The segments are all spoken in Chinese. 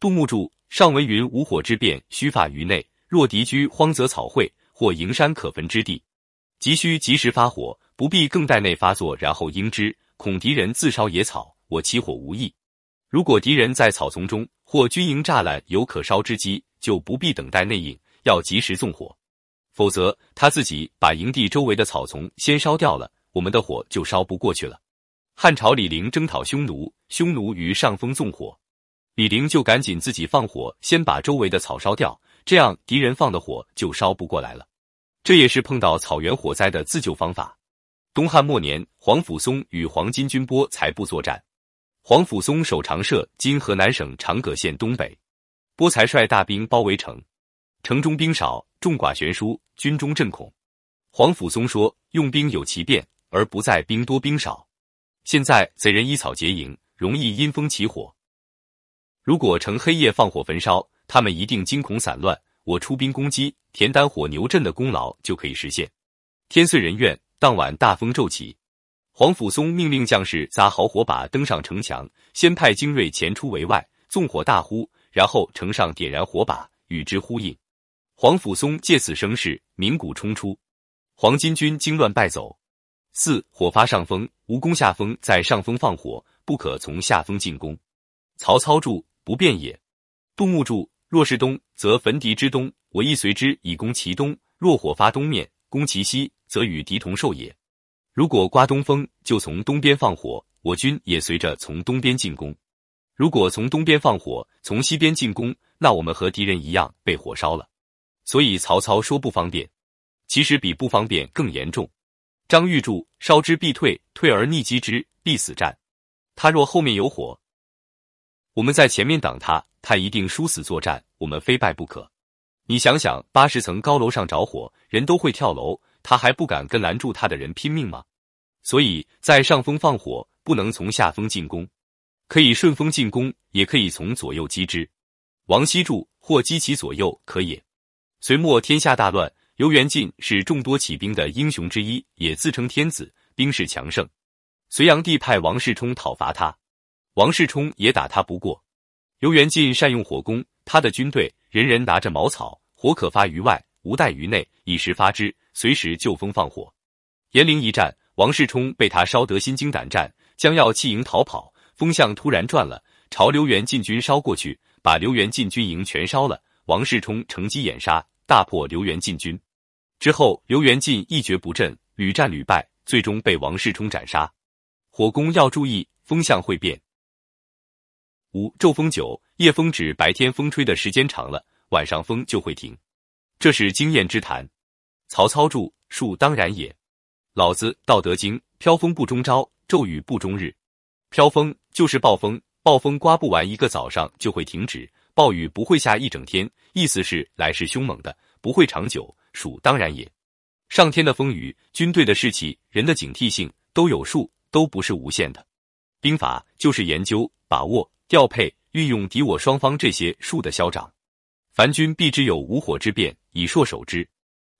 杜牧注：上文云无火之变，须发于内。若敌居荒泽草会或营山可焚之地，急需及时发火，不必更待内发作然后应之，恐敌人自烧野草，我起火无益。如果敌人在草丛中或军营栅栏有可烧之机，就不必等待内应，要及时纵火，否则他自己把营地周围的草丛先烧掉了，我们的火就烧不过去了。汉朝李陵征讨匈奴，匈奴于上风纵火，李陵就赶紧自己放火，先把周围的草烧掉。这样敌人放的火就烧不过来了，这也是碰到草原火灾的自救方法。东汉末年，皇甫嵩与黄巾军波才部作战，皇甫嵩守长社（今河南省长葛县东北），波才率大兵包围城，城中兵少，众寡悬殊，军中震恐。皇甫嵩说：“用兵有其变，而不在兵多兵少。现在贼人依草结营，容易因风起火，如果乘黑夜放火焚烧。”他们一定惊恐散乱，我出兵攻击，田丹火牛阵的功劳就可以实现。天遂人愿，当晚大风骤起，黄甫嵩命令将士扎好火把，登上城墙，先派精锐前出围外，纵火大呼，然后城上点燃火把，与之呼应。黄甫嵩借此声势，鸣鼓冲出，黄巾军惊乱败走。四火发上风，无攻下风，在上风放火，不可从下风进攻。曹操注：不变也。杜牧注。若是东，则焚敌之东，我亦随之以攻其东；若火发东面，攻其西，则与敌同受也。如果刮东风，就从东边放火，我军也随着从东边进攻；如果从东边放火，从西边进攻，那我们和敌人一样被火烧了。所以曹操说不方便，其实比不方便更严重。张玉柱烧之必退，退而逆击之，必死战。他若后面有火，我们在前面挡他。他一定殊死作战，我们非败不可。你想想，八十层高楼上着火，人都会跳楼，他还不敢跟拦住他的人拼命吗？所以在上风放火，不能从下风进攻，可以顺风进攻，也可以从左右击之。王羲柱：或击其左右，可也。隋末天下大乱，刘元进是众多起兵的英雄之一，也自称天子，兵势强盛。隋炀帝派王世充讨伐他，王世充也打他不过。刘元进善用火攻，他的军队人人拿着茅草，火可发于外，无待于内，以时发之，随时就风放火。延陵一战，王世充被他烧得心惊胆战，将要弃营逃跑，风向突然转了，朝刘元进军烧过去，把刘元进军营全烧了。王世充乘机掩杀，大破刘元进军。之后，刘元进一蹶不振，屡战屡败，最终被王世充斩杀。火攻要注意风向会变。五骤风九，夜风指白天风吹的时间长了，晚上风就会停，这是经验之谈。曹操注：数当然也。老子《道德经》：飘风不终朝，骤雨不终日。飘风就是暴风，暴风刮不完一个早上就会停止，暴雨不会下一整天，意思是来势凶猛的，不会长久。数当然也。上天的风雨，军队的士气，人的警惕性都有数，都不是无限的。兵法就是研究把握。调配、运用敌我双方这些术的消长，凡军必知有五火之变，以硕守之。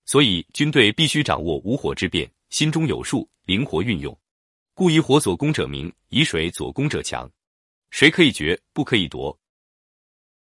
所以军队必须掌握五火之变，心中有数，灵活运用。故以火所攻者明，以水所攻者强。谁可以决，不可以夺，